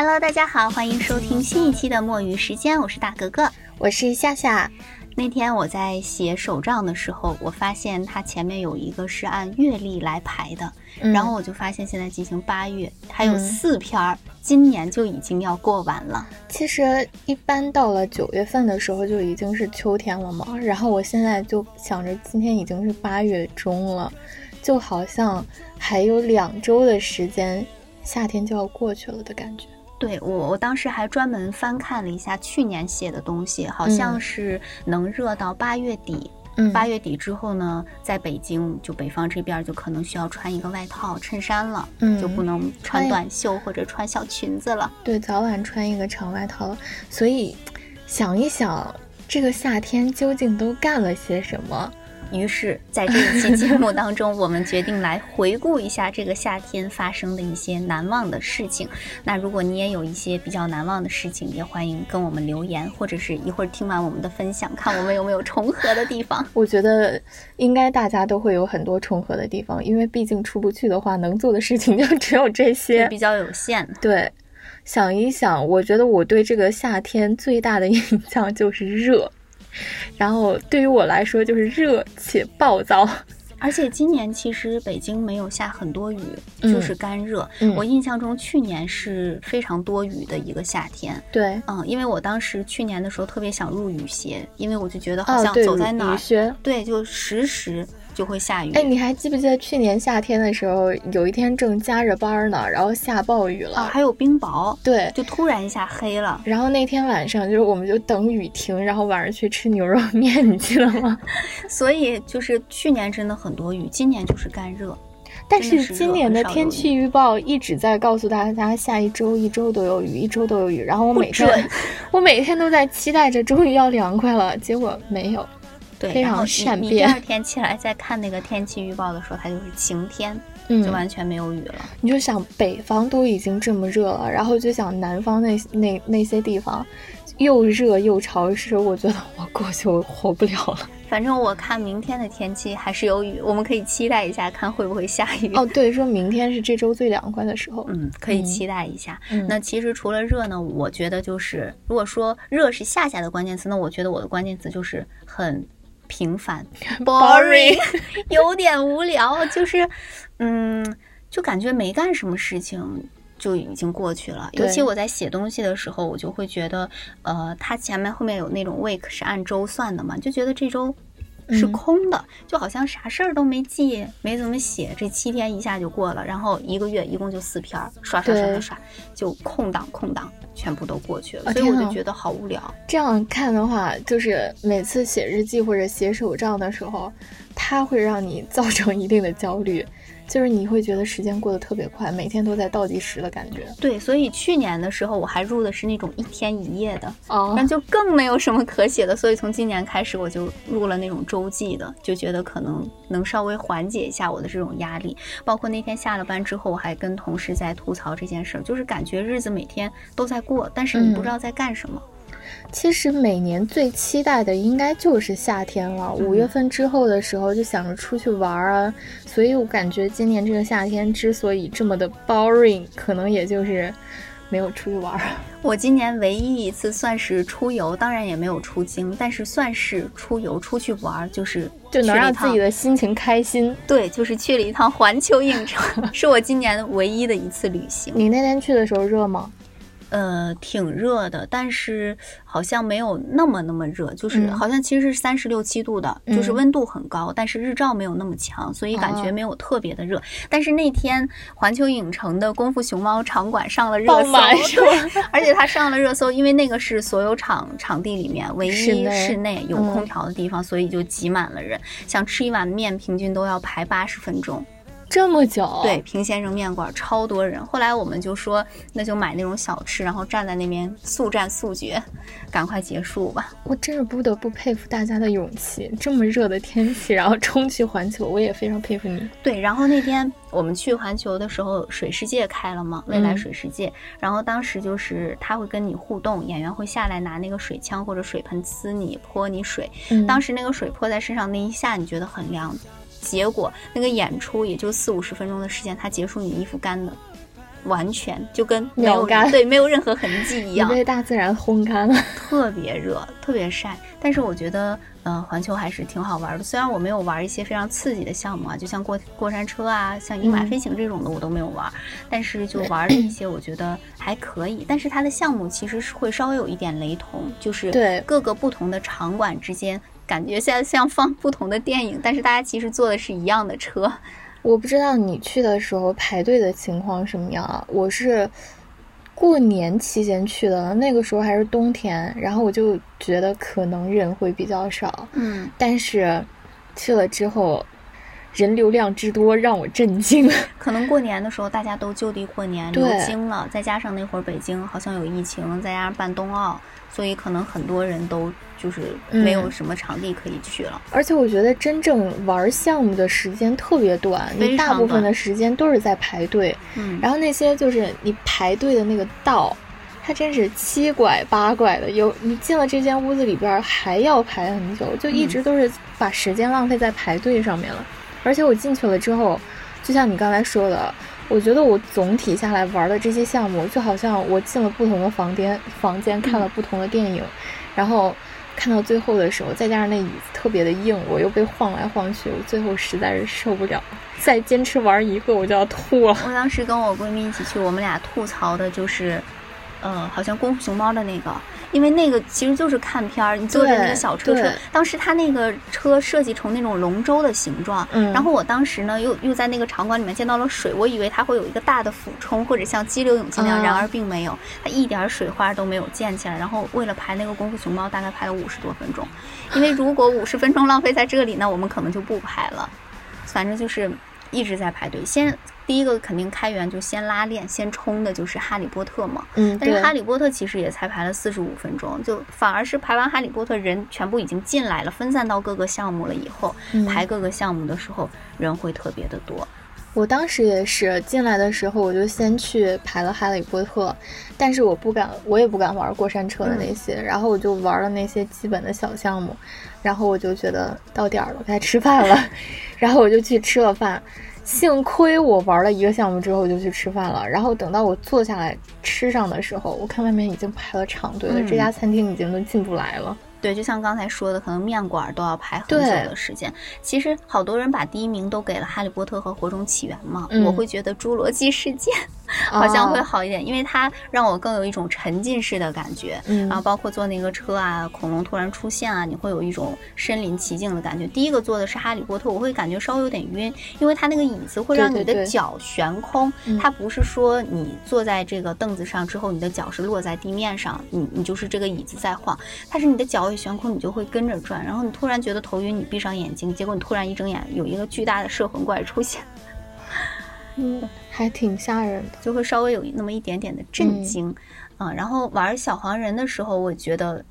Hello，大家好，欢迎收听新一期的墨鱼时间，我是大格格，我是夏夏。那天我在写手账的时候，我发现它前面有一个是按月历来排的，然后我就发现现在进行八月，还有四篇儿，今年就已经要过完了。其实一般到了九月份的时候就已经是秋天了嘛，然后我现在就想着今天已经是八月中了，就好像还有两周的时间，夏天就要过去了的感觉。对我，我当时还专门翻看了一下去年写的东西，好像是能热到八月底。嗯，八月底之后呢，在北京就北方这边就可能需要穿一个外套、衬衫了，嗯，就不能穿短袖或者穿小裙子了。对，早晚穿一个长外套了。所以，想一想这个夏天究竟都干了些什么？于是，在这一期节目当中，我们决定来回顾一下这个夏天发生的一些难忘的事情。那如果你也有一些比较难忘的事情，也欢迎跟我们留言，或者是一会儿听完我们的分享，看我们有没有重合的地方。我觉得应该大家都会有很多重合的地方，因为毕竟出不去的话，能做的事情就只有这些，比较有限。对，想一想，我觉得我对这个夏天最大的 印象就是热。然后对于我来说就是热且暴躁，而且今年其实北京没有下很多雨，就是干热。我印象中去年是非常多雨的一个夏天。对，嗯，因为我当时去年的时候特别想入雨鞋，因为我就觉得好像走在哪儿，对，就时时。就会下雨。哎，你还记不记得去年夏天的时候，有一天正加着班呢，然后下暴雨了，啊，还有冰雹。对，就突然一下黑了。然后那天晚上，就是我们就等雨停，然后晚上去吃牛肉面，你记得吗？所以就是去年真的很多雨，今年就是干热。但是今年的天气预报一直在告诉大家，下一周一周都有雨，一周都有雨。然后我每天，我每天都在期待着，终于要凉快了，结果没有。对，然后你第二天起来再看那个天气预报的时候，它就是晴天，嗯就完全没有雨了。你就想北方都已经这么热了，然后就想南方那那那些地方又热又潮湿，我觉得我过去我活不了了。反正我看明天的天气还是有雨，我们可以期待一下，看会不会下雨。哦，对，说明天是这周最凉快的时候，嗯，可以期待一下。那其实除了热呢，我觉得就是如果说热是夏夏的关键词，那我觉得我的关键词就是很。平凡，boring，有点无聊，就是，嗯，就感觉没干什么事情就已经过去了。尤其我在写东西的时候，我就会觉得，呃，它前面后面有那种 week 是按周算的嘛，就觉得这周。是空的，就好像啥事儿都没记，没怎么写，这七天一下就过了，然后一个月一共就四篇，刷刷刷刷刷，就空档空档全部都过去了，所以我就觉得好无聊。这样看的话，就是每次写日记或者写手账的时候，它会让你造成一定的焦虑。就是你会觉得时间过得特别快，每天都在倒计时的感觉。对，所以去年的时候我还入的是那种一天一夜的，哦，那就更没有什么可写的。所以从今年开始我就入了那种周记的，就觉得可能能稍微缓解一下我的这种压力。包括那天下了班之后，我还跟同事在吐槽这件事儿，就是感觉日子每天都在过，但是你不知道在干什么。其实每年最期待的应该就是夏天了，五月份之后的时候就想着出去玩啊，所以我感觉今年这个夏天之所以这么的 boring，可能也就是没有出去玩。我今年唯一一次算是出游，当然也没有出京，但是算是出游出去玩，就是就能让自己的心情开心。对，就是去了一趟环球影城，是我今年唯一的一次旅行。你那天去的时候热吗？呃，挺热的，但是好像没有那么那么热，就是好像其实是三十六七度的，就是温度很高，但是日照没有那么强，所以感觉没有特别的热。但是那天环球影城的功夫熊猫场馆上了热搜，而且它上了热搜，因为那个是所有场场地里面唯一室内有空调的地方，所以就挤满了人，想吃一碗面，平均都要排八十分钟。这么久，对平先生面馆超多人。后来我们就说，那就买那种小吃，然后站在那边速战速决，赶快结束吧。我真是不得不佩服大家的勇气。这么热的天气，然后冲去环球，我也非常佩服你。对，然后那天我们去环球的时候，水世界开了嘛，未来水世界。然后当时就是他会跟你互动，演员会下来拿那个水枪或者水盆呲你，泼你水。当时那个水泼在身上那一下，你觉得很凉。结果那个演出也就四五十分钟的时间，它结束，你衣服干的，完全就跟没有对没有任何痕迹一样，被大自然烘干了，特别热，特别晒。但是我觉得，嗯，环球还是挺好玩的。虽然我没有玩一些非常刺激的项目啊，就像过过山车啊，像鹰马飞行这种的我都没有玩，但是就玩了一些，我觉得还可以。但是它的项目其实是会稍微有一点雷同，就是对各个不同的场馆之间，感觉像像放不同的电影，但是大家其实坐的是一样的车。我不知道你去的时候排队的情况什么样啊？我是过年期间去的，那个时候还是冬天，然后我就觉得可能人会比较少。嗯，但是去了之后，人流量之多让我震惊。可能过年的时候大家都就地过年流经了，再加上那会儿北京好像有疫情，再加上办冬奥，所以可能很多人都。就是没有什么场地可以去了，而且我觉得真正玩项目的时间特别短，你大部分的时间都是在排队。嗯，然后那些就是你排队的那个道，它真是七拐八拐的，有你进了这间屋子里边还要排很久，就一直都是把时间浪费在排队上面了。而且我进去了之后，就像你刚才说的，我觉得我总体下来玩的这些项目，就好像我进了不同的房间，房间看了不同的电影，然后。看到最后的时候，再加上那椅子特别的硬，我又被晃来晃去，我最后实在是受不了，再坚持玩一个我就要吐了。我当时跟我闺蜜一起去，我们俩吐槽的就是，呃，好像功夫熊猫的那个。因为那个其实就是看片儿，你坐着那个小车车，当时他那个车设计成那种龙舟的形状，然后我当时呢又又在那个场馆里面见到了水，我以为它会有一个大的俯冲或者像激流勇进那样，然而并没有，它一点水花都没有溅起来。然后为了拍那个功夫熊猫，大概拍了五十多分钟，因为如果五十分钟浪费在这里，那我们可能就不拍了。反正就是一直在排队，先。第一个肯定开源就先拉练，先冲的就是哈利波特嘛。嗯，但是哈利波特其实也才排了四十五分钟，就反而是排完哈利波特人全部已经进来了，分散到各个项目了以后，排各个项目的时候人会特别的多。我当时也是进来的时候，我就先去排了哈利波特，但是我不敢，我也不敢玩过山车的那些，然后我就玩了那些基本的小项目，然后我就觉得到点儿了，该吃饭了，然后我就去吃了饭。幸亏我玩了一个项目之后就去吃饭了，然后等到我坐下来吃上的时候，我看外面已经排了长队了，这家餐厅已经都进不来了。对，就像刚才说的，可能面馆都要排很久的时间。其实好多人把第一名都给了《哈利波特》和《火种起源》嘛，我会觉得《侏罗纪世界》好像会好一点，因为它让我更有一种沉浸式的感觉。然后包括坐那个车啊，恐龙突然出现啊，你会有一种身临其境的感觉。第一个坐的是《哈利波特》，我会感觉稍微有点晕，因为它那个椅子会让你的脚悬空，它不是说你坐在这个凳子上之后，你的脚是落在地面上，你你就是这个椅子在晃，它是你的脚。悬空，你就会跟着转，然后你突然觉得头晕，你闭上眼睛，结果你突然一睁眼，有一个巨大的摄魂怪出现，嗯，还挺吓人的，就会稍微有那么一点点的震惊，啊，然后玩小黄人的时候，我觉得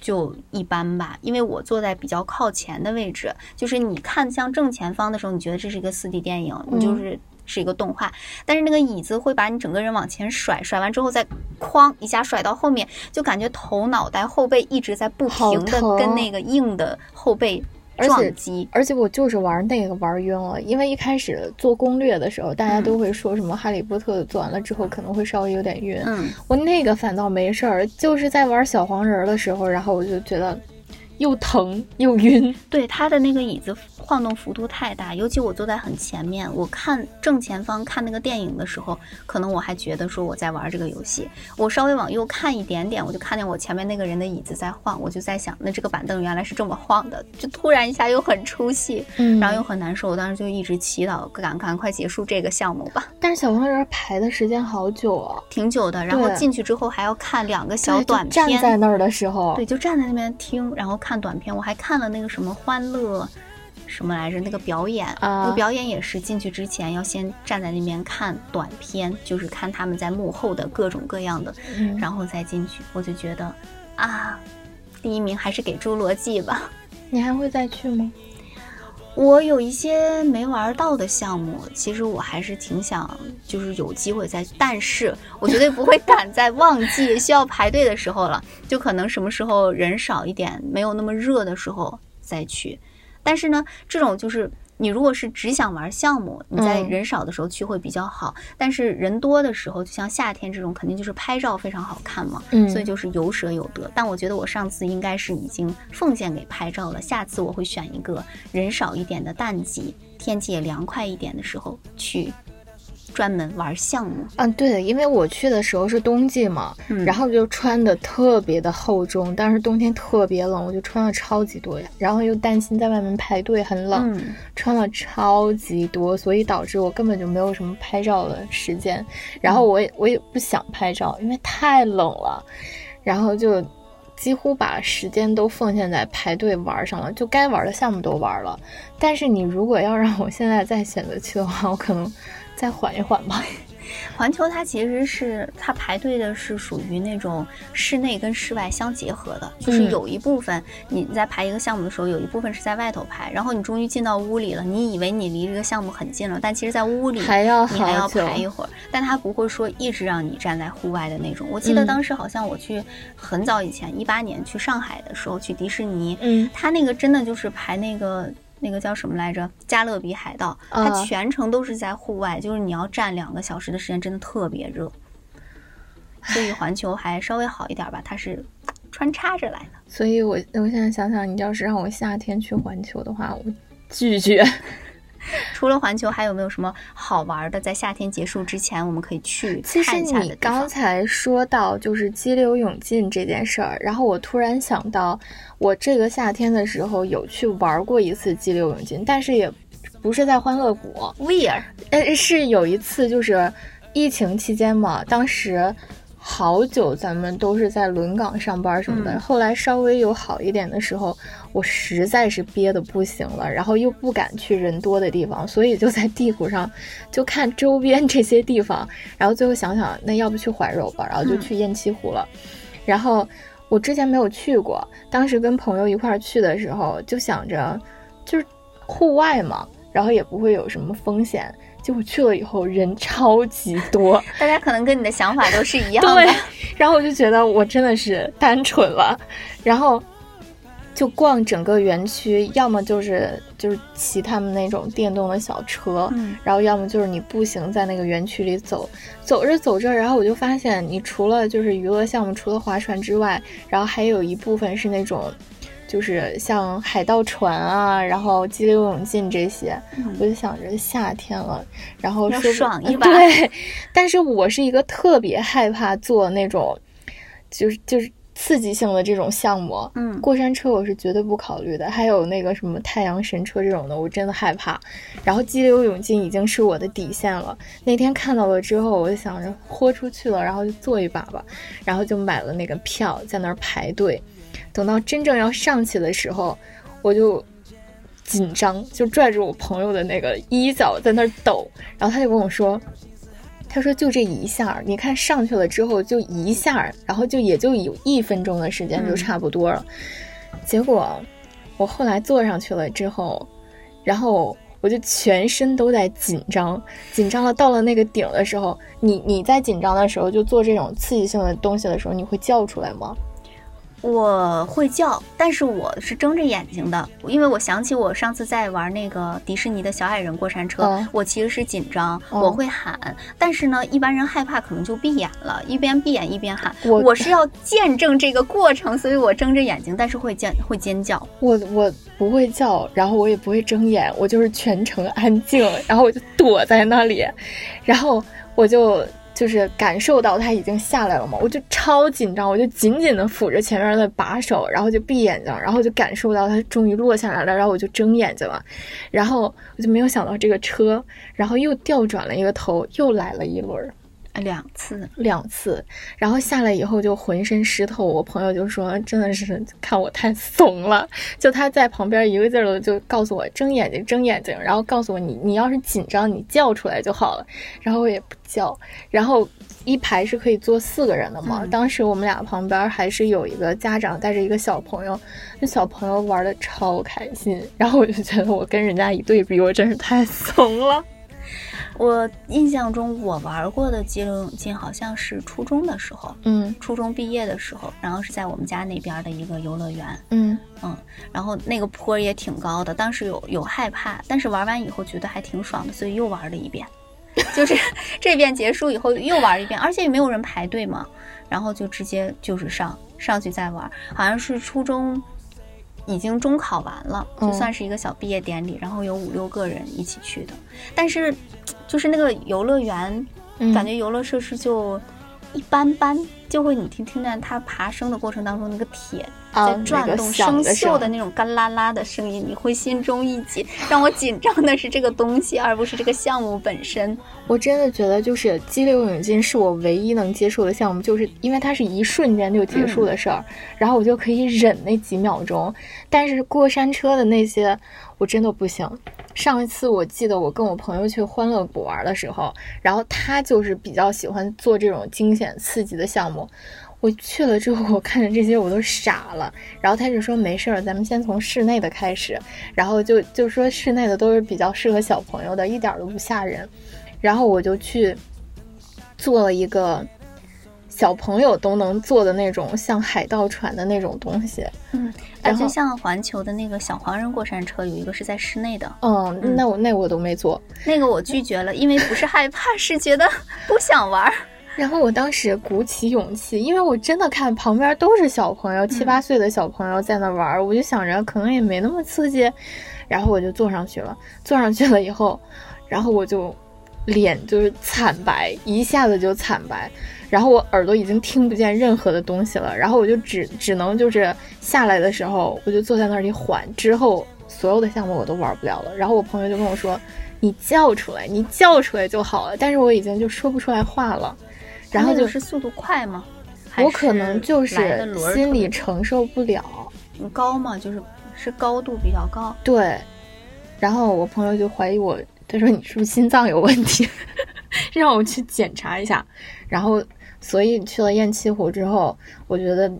就一般吧，因为我坐在比较靠前的位置，就是你看向正前方的时候，你觉得这是一个四 D 电影，你就是。是一个动画，但是那个椅子会把你整个人往前甩，甩完之后再哐一下甩到后面，就感觉头、脑袋、后背一直在不停的跟那个硬的后背撞击。而且我就是玩那个玩晕了，因为一开始做攻略的时候，大家都会说什么《哈利波特》做完了之后可能会稍微有点晕。嗯，我那个反倒没事儿，就是在玩小黄人的时候，然后我就觉得。又疼又晕，对他的那个椅子晃动幅度太大，尤其我坐在很前面，我看正前方看那个电影的时候，可能我还觉得说我在玩这个游戏，我稍微往右看一点点，我就看见我前面那个人的椅子在晃，我就在想，那这个板凳原来是这么晃的，就突然一下又很出戏，嗯，然后又很难受，我当时就一直祈祷赶赶快结束这个项目吧。但是小黄人排的时间好久啊，挺久的，然后进去之后还要看两个小短片，站在那儿的时候，对，就站在那边听，然后看。短片，我还看了那个什么欢乐，什么来着？那个表演，那个表演也是进去之前要先站在那边看短片，就是看他们在幕后的各种各样的，然后再进去。我就觉得啊，第一名还是给侏罗纪吧。你还会再去吗？我有一些没玩到的项目，其实我还是挺想，就是有机会再。但是我绝对不会赶在旺季需要排队的时候了，就可能什么时候人少一点，没有那么热的时候再去。但是呢，这种就是。你如果是只想玩项目，你在人少的时候去会比较好。但是人多的时候，就像夏天这种，肯定就是拍照非常好看嘛。嗯，所以就是有舍有得。但我觉得我上次应该是已经奉献给拍照了，下次我会选一个人少一点的淡季，天气也凉快一点的时候去。专门玩项目，嗯，对的，因为我去的时候是冬季嘛，然后就穿的特别的厚重，但是冬天特别冷，我就穿了超级多呀，然后又担心在外面排队很冷，穿了超级多，所以导致我根本就没有什么拍照的时间，然后我也我也不想拍照，因为太冷了，然后就几乎把时间都奉献在排队玩上了，就该玩的项目都玩了，但是你如果要让我现在再选择去的话，我可能。再缓一缓吧。环球它其实是它排队的是属于那种室内跟室外相结合的，就是有一部分你在排一个项目的时候，有一部分是在外头排，然后你终于进到屋里了，你以为你离这个项目很近了，但其实在屋里还要你还要排一会儿，但它不会说一直让你站在户外的那种。我记得当时好像我去很早以前一八年去上海的时候去迪士尼，嗯，它那个真的就是排那个。那个叫什么来着？加勒比海盗，它全程都是在户外，就是你要站两个小时的时间，真的特别热。所以环球还稍微好一点吧，它是穿插着来的。所以我我现在想想，你要是让我夏天去环球的话，我拒绝。除了环球，还有没有什么好玩的？在夏天结束之前，我们可以去其实你刚才说到就是激流勇进这件事儿，然后我突然想到，我这个夏天的时候有去玩过一次激流勇进，但是也不是在欢乐谷，Where？呃，是有一次就是疫情期间嘛，当时。好久，咱们都是在轮岗上班什么的。后来稍微有好一点的时候，我实在是憋得不行了，然后又不敢去人多的地方，所以就在地图上就看周边这些地方。然后最后想想，那要不去怀柔吧，然后就去雁栖湖了。然后我之前没有去过，当时跟朋友一块儿去的时候，就想着就是户外嘛，然后也不会有什么风险。结果去了以后人超级多，大家可能跟你的想法都是一样的。对，然后我就觉得我真的是单纯了，然后就逛整个园区，要么就是就是骑他们那种电动的小车，然后要么就是你步行在那个园区里走，走着走着，然后我就发现，你除了就是娱乐项目，除了划船之外，然后还有一部分是那种。就是像海盗船啊，然后激流勇进这些，我就想着夏天了，然后说爽一把。对，但是我是一个特别害怕做那种，就是就是刺激性的这种项目。嗯，过山车我是绝对不考虑的，还有那个什么太阳神车这种的，我真的害怕。然后激流勇进已经是我的底线了。那天看到了之后，我就想着豁出去了，然后就做一把吧，然后就买了那个票，在那儿排队。等到真正要上去的时候，我就紧张，就拽着我朋友的那个衣角在那儿抖，然后他就跟我说：“他说就这一下，你看上去了之后就一下，然后就也就有一分钟的时间就差不多了。”结果我后来坐上去了之后，然后我就全身都在紧张，紧张了到了那个顶的时候，你你在紧张的时候就做这种刺激性的东西的时候，你会叫出来吗？我会叫，但是我是睁着眼睛的，因为我想起我上次在玩那个迪士尼的小矮人过山车，我其实是紧张，我会喊，但是呢，一般人害怕可能就闭眼了，一边闭眼一边喊。我我是要见证这个过程，所以我睁着眼睛，但是会尖会尖叫。我我不会叫，然后我也不会睁眼，我就是全程安静，然后我就躲在那里，然后我就。就是感受到他已经下来了嘛，我就超紧张，我就紧紧的扶着前面的把手，然后就闭眼睛，然后就感受到他终于落下来了，然后我就睁眼睛了，然后我就没有想到这个车，然后又调转了一个头，又来了一轮。两次，两次，然后下来以后就浑身湿透。我朋友就说：“真的是看我太怂了。”就他在旁边一个劲儿的就告诉我睁眼睛，睁眼睛，然后告诉我你你要是紧张，你叫出来就好了。然后我也不叫。然后一排是可以坐四个人的嘛？当时我们俩旁边还是有一个家长带着一个小朋友，那小朋友玩的超开心。然后我就觉得我跟人家一对比，我真是太怂了。我印象中我玩过的激流勇进好像是初中的时候，嗯。初中毕业的时候，然后是在我们家那边的一个游乐园，嗯。嗯，然后那个坡也挺高的，当时有有害怕，但是玩完以后觉得还挺爽的，所以又玩了一遍。就是这遍结束以后又玩一遍，而且也没有人排队嘛，然后就直接就是上上去再玩，好像是初中已经中考完了，就嗯算是一个小毕业典礼，然后有五六个人一起去的，但是就是那个游乐园，嗯，感觉游乐设施就一般般，就会你听听见它爬升的过程当中那个铁啊在转动、生锈的那种干啦啦的声音，你会心中一紧。让我紧张的是这个东西，而不是这个项目本身。我真的觉得就是激流勇进是我唯一能接受的项目，就是因为它是一瞬间就结束的事儿，然后我就可以忍那几秒钟。但是过山车的那些我真的不行。上一次我记得我跟我朋友去欢乐谷玩的时候，然后他就是比较喜欢做这种惊险刺激的项目。我去了之后，我看着这些我都傻了。然后他就说没事儿，咱们先从室内的开始。然后就就说室内的都是比较适合小朋友的，一点都不吓人。然后我就去做了一个小朋友都能坐的那种像海盗船的那种东西。嗯，然后就像环球的那个小黄人过山车，有一个是在室内的，嗯，嗯那我那我都没坐。那个我拒绝了，因为不是害怕，是觉得 不想玩儿。然后我当时鼓起勇气，因为我真的看旁边都是小朋友，七八岁的小朋友在那玩儿，我就想着可能也没那么刺激，然后我就坐上去了。坐上去了以后，然后我就脸就是惨白，一下子就惨白，然后我耳朵已经听不见任何的东西了，然后我就只只能就是下来的时候，我就坐在那里缓，之后所有的项目我都玩不了了。然后我朋友就跟我说：“你叫出来，你叫出来就好了。”但是我已经就说不出来话了。然后就是速度快吗？还我可能就是心里承受不了，多高吗，就是是高度比较高。对。然后我朋友就怀疑我，他说你是不是心脏有问题，让我去检查一下。然后，所以去了雁栖湖之后，我觉得，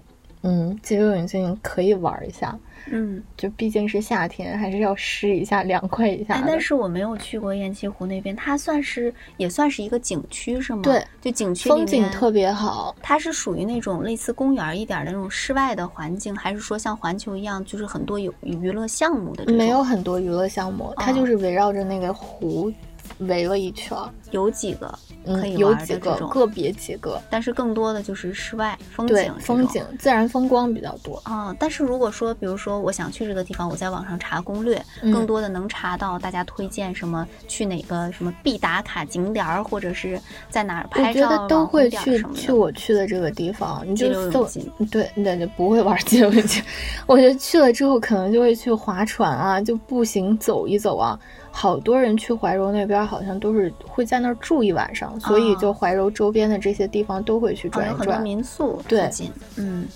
嗯，激流勇进可以玩一下，嗯，就毕竟是夏天，还是要湿一下、凉快一下但是我没有去过雁栖湖那边，它算是也算是一个景区是吗？对，就景区风景特别好。它是属于那种类似公园一点的那种室外的环境，还是说像环球一样，就是很多有娱乐项目的？没有很多娱乐项目，它哦就是围绕着那个湖围了一圈儿，有几个可以嗯，有玩的几个这种个别几个，但是更多的就是室外风景风景、自然风光比较多。啊、但是如果说，比如说我想去这个地方，我在网上查攻略，嗯更多的能查到大家推荐什么去哪个什么必打卡景点儿，或者是在哪儿我觉拍照、得都会去去我去的这个地方，你就搜进对对对，不会玩激流勇进。我觉得去了之后，可能就会去划船啊，就步行走一走啊。好多人去怀柔那边，好像都是会在那儿住一晚上，所以哦就怀柔周边的这些地方都会去啊，转一有很多转。民宿附对近，嗯，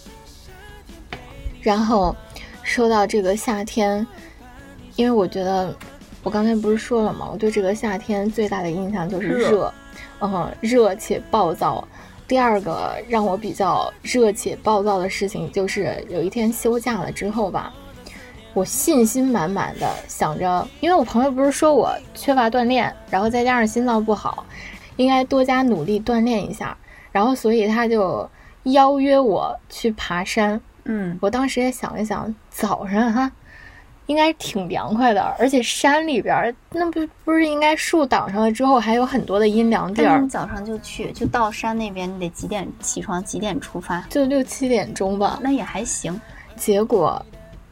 然后说到这个夏天，因为我觉得我刚才不是说了吗？我对这个夏天最大的印象就是热热，嗯，热且暴躁。第二个让我比较热且暴躁的事情，就是有一天休假了之后吧，我信心满满的想着，因为我朋友不是说我缺乏锻炼，然后再加上心脏不好，应该多加努力锻炼一下，然后所以他就邀约我去爬山。嗯，我当时也想一想，早上哈，应该挺凉快的，而且山里边儿那不不是应该树挡上了之后还有很多的阴凉地儿早上就去，就到山那边，你得几点起床？几点出发？就六七点钟吧。那也还行。结果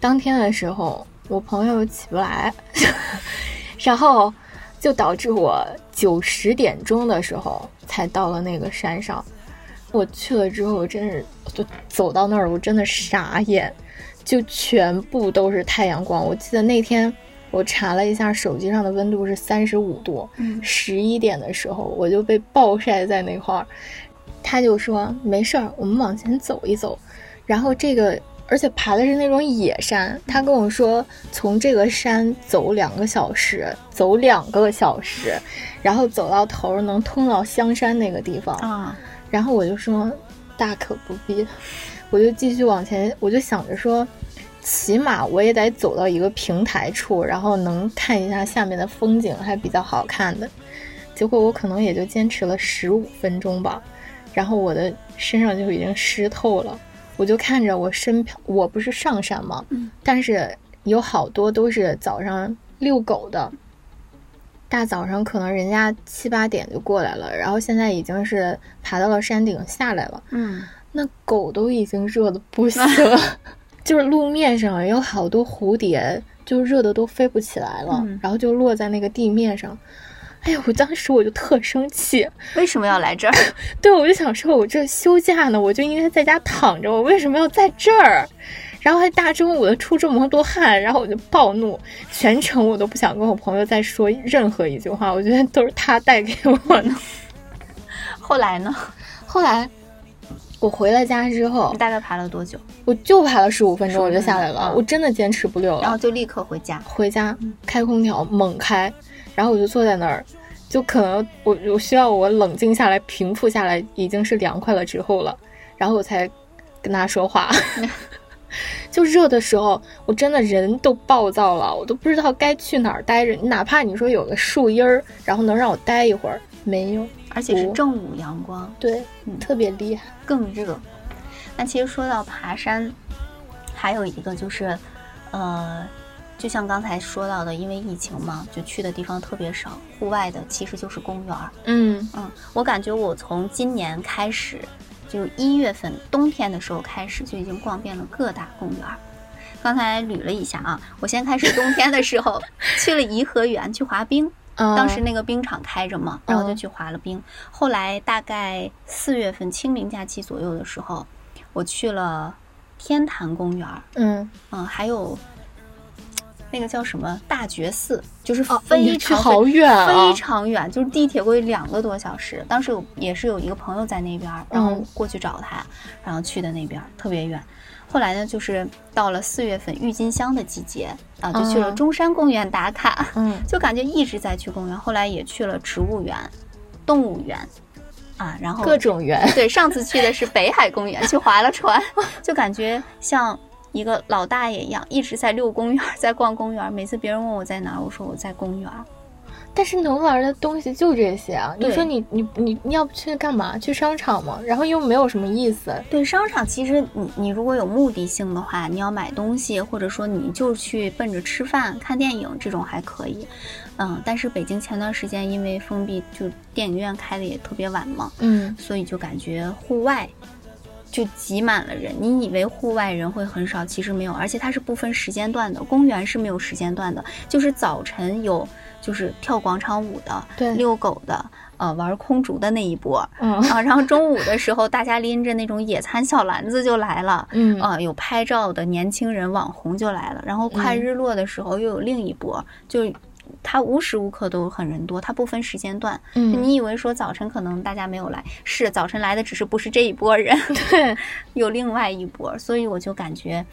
当天的时候，我朋友起不来，然后就导致我九十点钟的时候才到了那个山上。我去了之后，我真是就走到那儿，我真的傻眼，就全部都是太阳光。我记得那天我查了一下手机上的温度是三十五度，嗯十一点的时候我就被暴晒在那块儿。他就说没事儿，我们往前走一走。然后这个，而且爬的是那种野山。他跟我说，从这个山走两个小时，走两个小时，然后走到头能通到香山那个地方。啊，然后我就说大可不必，我就继续往前，我就想着说，起码我也得走到一个平台处，然后能看一下下面的风景，还比较好看的。结果我可能也就坚持了十五分钟吧，然后我的身上就已经湿透了。我就看着我身，我不是上山吗？嗯，但是有好多都是早上遛狗的，大早上可能人家七八点就过来了，然后现在已经是爬到了山顶下来了。嗯，那狗都已经热的不行了，就是路面上有好多蝴蝶，就热的都飞不起来了，然后就落在那个地面上。哎呀，我当时我就特生气，为什么要来这儿？对，我就想说，我这休假呢，我就应该在家躺着，我为什么要在这儿？然后还大中午的出这么多汗，然后我就暴怒，全程我都不想跟我朋友再说任何一句话，我觉得都是他带给我的。后来呢？后来我回了家之后，你大概爬了多久？我就爬了十五分钟，我就下来了，我真的坚持不了了，然后就立刻回家，回家开空调猛开。然后我就坐在那儿，就可能我我需要我冷静下来、平复下来，已经是凉快了之后了，然后我才跟他说话。就热的时候，我真的人都暴躁了，我都不知道该去哪儿待着。哪怕你说有个树荫儿，然后能让我待一会儿，没有，而且是正午阳光，对，特别厉害，更热。那其实说到爬山，还有一个就是，呃。就像刚才说到的，因为疫情嘛，就去的地方特别少，户外的其实就是公园。嗯嗯，我感觉我从今年开始，就一月份冬天的时候开始，就已经逛遍了各大公园。刚才捋了一下啊，我先开始冬天的时候 去了颐和园去滑冰，当时那个冰场开着嘛，然后就去滑了冰。后来大概四月份清明假期左右的时候，我去了天坛公园。嗯嗯，还有。那个叫什么大觉寺，就是非常好远非常远，就是地铁过去两个多小时。当时有也是有一个朋友在那边，然后过去找他，然后去的那边特别远。后来呢，就是到了四月份郁金香的季节啊，就去了中山公园打卡，嗯，就感觉一直在去公园。后来也去了植物园、动物园啊，然后各种园。对，上次去的是北海公园，去划了船，就感觉像。一个老大爷一样，一直在遛公园，在逛公园。每次别人问我在哪，我说我在公园。但是能玩的东西就这些啊！你说你你你你要不去干嘛？去商场吗？然后又没有什么意思。对，商场其实你你如果有目的性的话，你要买东西，或者说你就去奔着吃饭、看电影这种还可以。嗯，但是北京前段时间因为封闭，就电影院开的也特别晚嘛，嗯，所以就感觉户外。就挤满了人，你以为户外人会很少，其实没有，而且它是不分时间段的。公园是没有时间段的，就是早晨有，就是跳广场舞的，对，遛狗的，呃，玩空竹的那一波，嗯啊，然后中午的时候，大家拎着那种野餐小篮子就来了，嗯啊，有拍照的年轻人网红就来了，然后快日落的时候又有另一波，就。它无时无刻都很人多，它不分时间段。嗯，你以为说早晨可能大家没有来，是早晨来的，只是不是这一波人，对，有另外一波，所以我就感觉。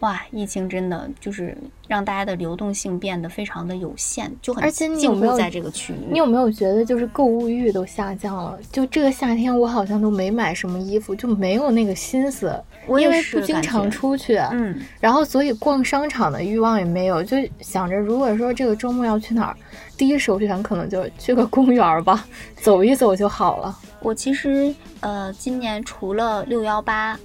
哇，疫情真的就是让大家的流动性变得非常的有限，就很而且你有没有在这个区域？你有没有觉得就是购物欲都下降了？就这个夏天，我好像都没买什么衣服，就没有那个心思，因为不经常出去，嗯，然后所以逛商场的欲望也没有，就想着如果说这个周末要去哪儿，第一首选可能就去个公园吧，走一走就好了。我其实呃，今年除了六幺八。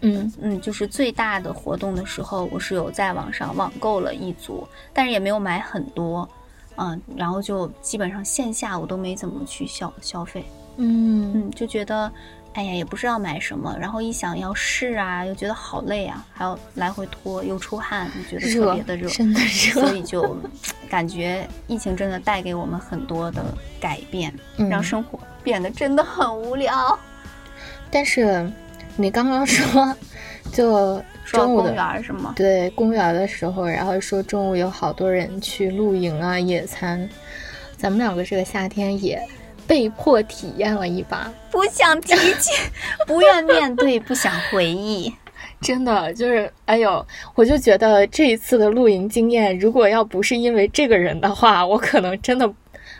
嗯。嗯，就是最大的活动的时候，我是有在网上网购了一组，但是也没有买很多，嗯，然后就基本上线下我都没怎么去消消费，嗯。嗯，就觉得，哎呀，也不知道买什么，然后一想要试啊，又觉得好累啊，还要来回拖，又出汗，就觉得特别的热，真的。热，所以就感觉疫情真的带给我们很多的改变，让生活变得真的很无聊，但是。你刚刚说，就中午的公园是吗？对，公园的时候，然后说中午有好多人去露营啊、野餐。咱们两个这个夏天也被迫体验了一把，不想提起，不愿面对，不想回忆。真的就是，哎呦，我就觉得这一次的露营经验，如果要不是因为这个人的话，我可能真的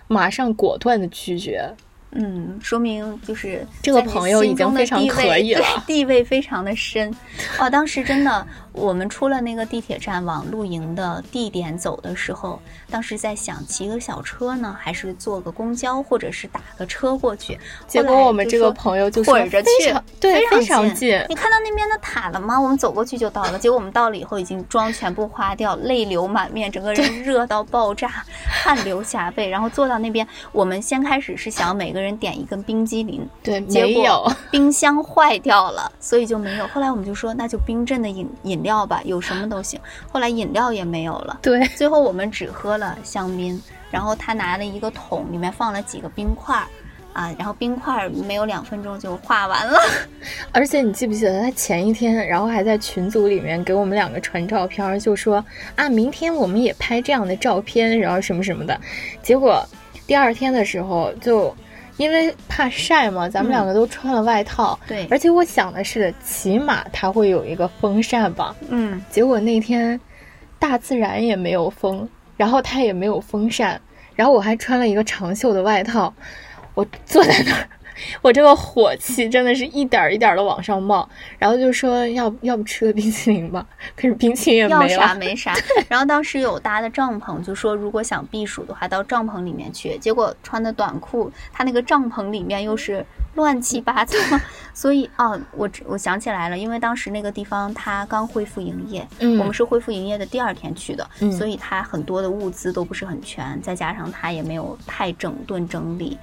马上果断的拒绝。嗯，说明就是这个朋友已经非常可以了，地位非常的深。哦，当时真的，我们出了那个地铁站往露营的地点走的时候，当时在想骑个小车呢，还是坐个公交，或者是打个车过去。结果我们这个朋友就混着去，对，非常近。你看到那边的塔了吗？我们走过去就到了。结果我们到了以后，已经妆全部花掉，泪流满面，整个人热到爆炸，汗流浃背。然后坐到那边，我们先开始是想每个人点一根冰激凌，对，没有 冰箱坏掉了，所以就没有。后来我们就说，那就冰镇的饮饮料吧，有什么都行。后来饮料也没有了，对，最后我们只喝了香槟。然后他拿了一个桶，里面放了几个冰块儿，啊，然后冰块没有两分钟就化完了。而且你记不记得他前一天，然后还在群组里面给我们两个传照片，就说啊，明天我们也拍这样的照片，然后什么什么的。结果第二天的时候就。因为怕晒嘛，咱们两个都穿了外套。对，而且我想的是，起码它会有一个风扇吧。嗯。结果那天，大自然也没有风，然后它也没有风扇，然后我还穿了一个长袖的外套，我坐在那儿。我这个火气真的是一点一点的往上冒，然后就说要要不吃个冰淇淋吧，可是冰淇淋也没了，要啥没啥。然后当时有搭的帐篷，就说如果想避暑的话，到帐篷里面去。结果穿的短裤，他那个帐篷里面又是乱七八糟，所以哦，我我想起来了，因为当时那个地方它刚恢复营业，嗯，我们是恢复营业的第二天去的，所以它很多的物资都不是很全，再加上它也没有太整顿整理。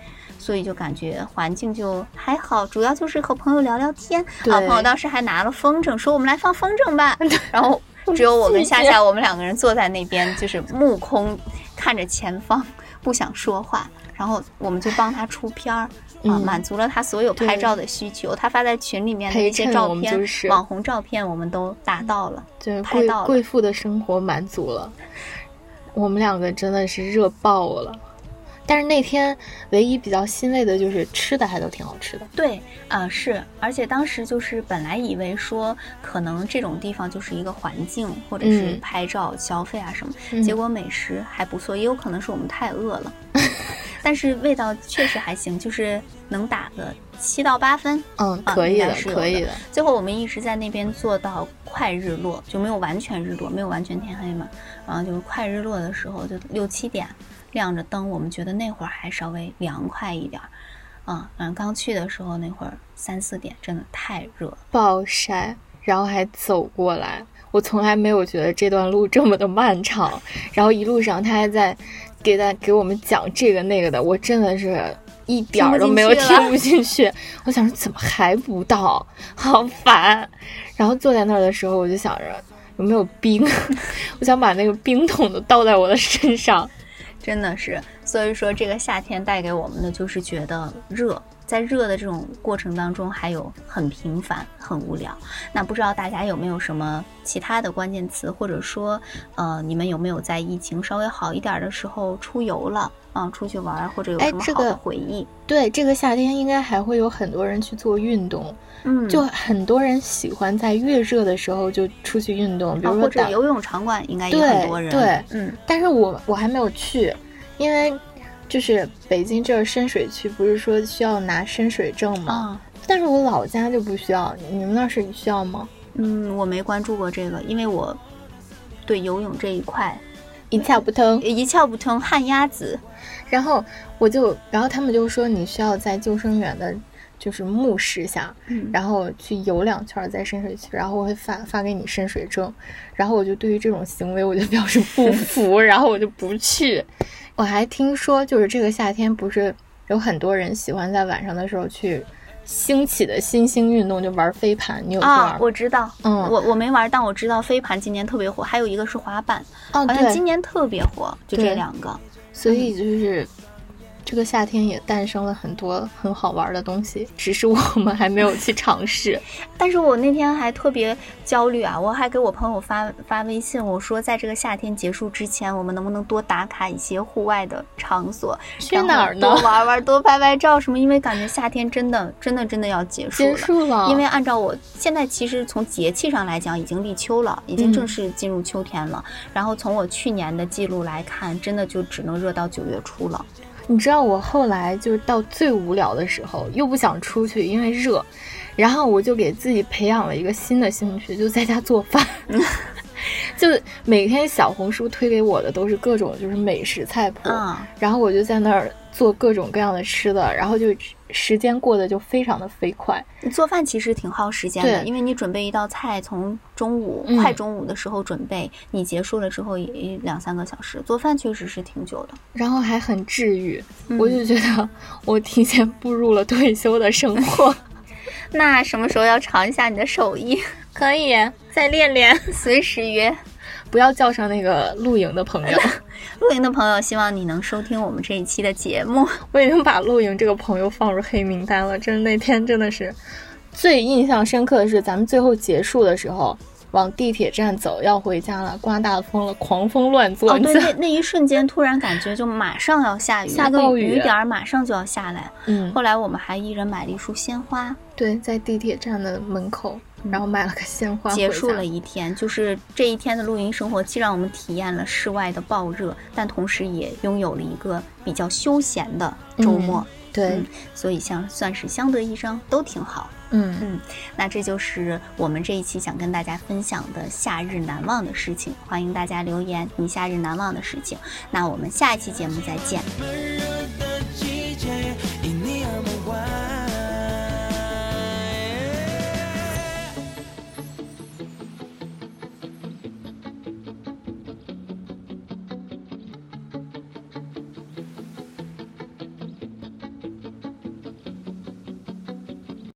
所以就感觉环境就还好，主要就是和朋友聊聊天啊。朋友当时还拿了风筝，说我们来放风筝吧。然后只有我跟夏夏，我们两个人坐在那边，就是目空看着前方，不想说话。然后我们就帮他出片儿啊，满足了他所有拍照的需求。他发在群里面的一些照片，网红照片，我们都达到了，对，拍到了。贵妇的生活满足了，我们两个真的是热爆了。但是那天唯一比较欣慰的就是吃的还都挺好吃的。对，啊是，而且当时就是本来以为说可能这种地方就是一个环境或者是拍照消费啊什么，结果美食还不错，也有可能是我们太饿了，但是味道确实还行，就是能打个七到八分。嗯，可以的，可以的。最后我们一直在那边做到快日落，就没有完全日落，没有完全天黑嘛，然后就是快日落的时候就六七点。亮着灯，我们觉得那会儿还稍微凉快一点儿，啊，嗯，刚去的时候那会儿三四点，真的太热，暴晒，然后还走过来，我从来没有觉得这段路这么的漫长，然后一路上他还在给他给我们讲这个那个的，我真的是一点儿都没有听不进去，我想说怎么还不到，好烦，然后坐在那儿的时候，我就想着有没有冰，我想把那个冰桶都倒在我的身上。真的是，所以说这个夏天带给我们的就是觉得热，在热的这种过程当中，还有很平凡、很无聊。那不知道大家有没有什么其他的关键词，或者说，呃，你们有没有在疫情稍微好一点的时候出游了啊？出去玩或者有什么好的回忆？对，这个夏天应该还会有很多人去做运动，嗯，就很多人喜欢在越热的时候就出去运动，比如说或者游泳场馆应该也很多人，对，嗯。但是我我还没有去。因为，就是北京这儿深水区，不是说需要拿深水证吗？但是我老家就不需要，你们那是需要吗？嗯，我没关注过这个，因为我对游泳这一块一窍不通，一窍不通，旱鸭子。然后我就，然后他们就说你需要在救生员的。就是目视下，然后去游两圈在深水区，然后我会发发给你深水证，然后我就对于这种行为我就表示不服，然后我就不去。我还听说，就是这个夏天不是有很多人喜欢在晚上的时候去兴起的新兴运动，就玩飞盘。你有玩？我知道，嗯，我我没玩，但我知道飞盘今年特别火，还有一个是滑板，好像今年特别火，就这两个。所以就是。这个夏天也诞生了很多很好玩的东西，只是我们还没有去尝试。但是我那天还特别焦虑啊！我还给我朋友发发微信，我说在这个夏天结束之前，我们能不能多打卡一些户外的场所？去哪儿呢？多玩玩，多拍拍照什么？因为感觉夏天真的真的真的要结束了。结束了。因为按照我现在其实从节气上来讲，已经立秋了，已经正式进入秋天了。然后从我去年的记录来看，真的就只能热到九月初了。你知道我后来就是到最无聊的时候，又不想出去，因为热，然后我就给自己培养了一个新的兴趣，就在家做饭。就每天小红书推给我的都是各种就是美食菜谱，然后我就在那儿做各种各样的吃的，然后就时间过得就非常的飞快。你做饭其实挺耗时间的，因为你准备一道菜，从中午快中午的时候准备，你结束了之后也两三个小时。做饭确实是挺久的，然后还很治愈。我就觉得我提前步入了退休的生活。那什么时候要尝一下你的手艺？可以再练练，随时约。不要叫上那个露营的朋友。露营的朋友，希望你能收听我们这一期的节目。我已经把露营这个朋友放入黑名单了。真那天真的是最印象深刻的是，咱们最后结束的时候。往地铁站走，要回家了，刮大风了，狂风乱作。哦，对，那那一瞬间突然感觉就马上要下雨，下个雨，雨点儿马上就要下来。嗯，后来我们还一人买了一束鲜花，对，在地铁站的门口，然后买了个鲜花。结束了一天，就是这一天的露营生活，既让我们体验了室外的暴热，但同时也拥有了一个比较休闲的周末。对，所以像算是相得益彰都挺好。嗯嗯，那这就是我们这一期想跟大家分享的夏日难忘的事情。欢迎大家留言，你夏日难忘的事情。那我们下一期节目再见。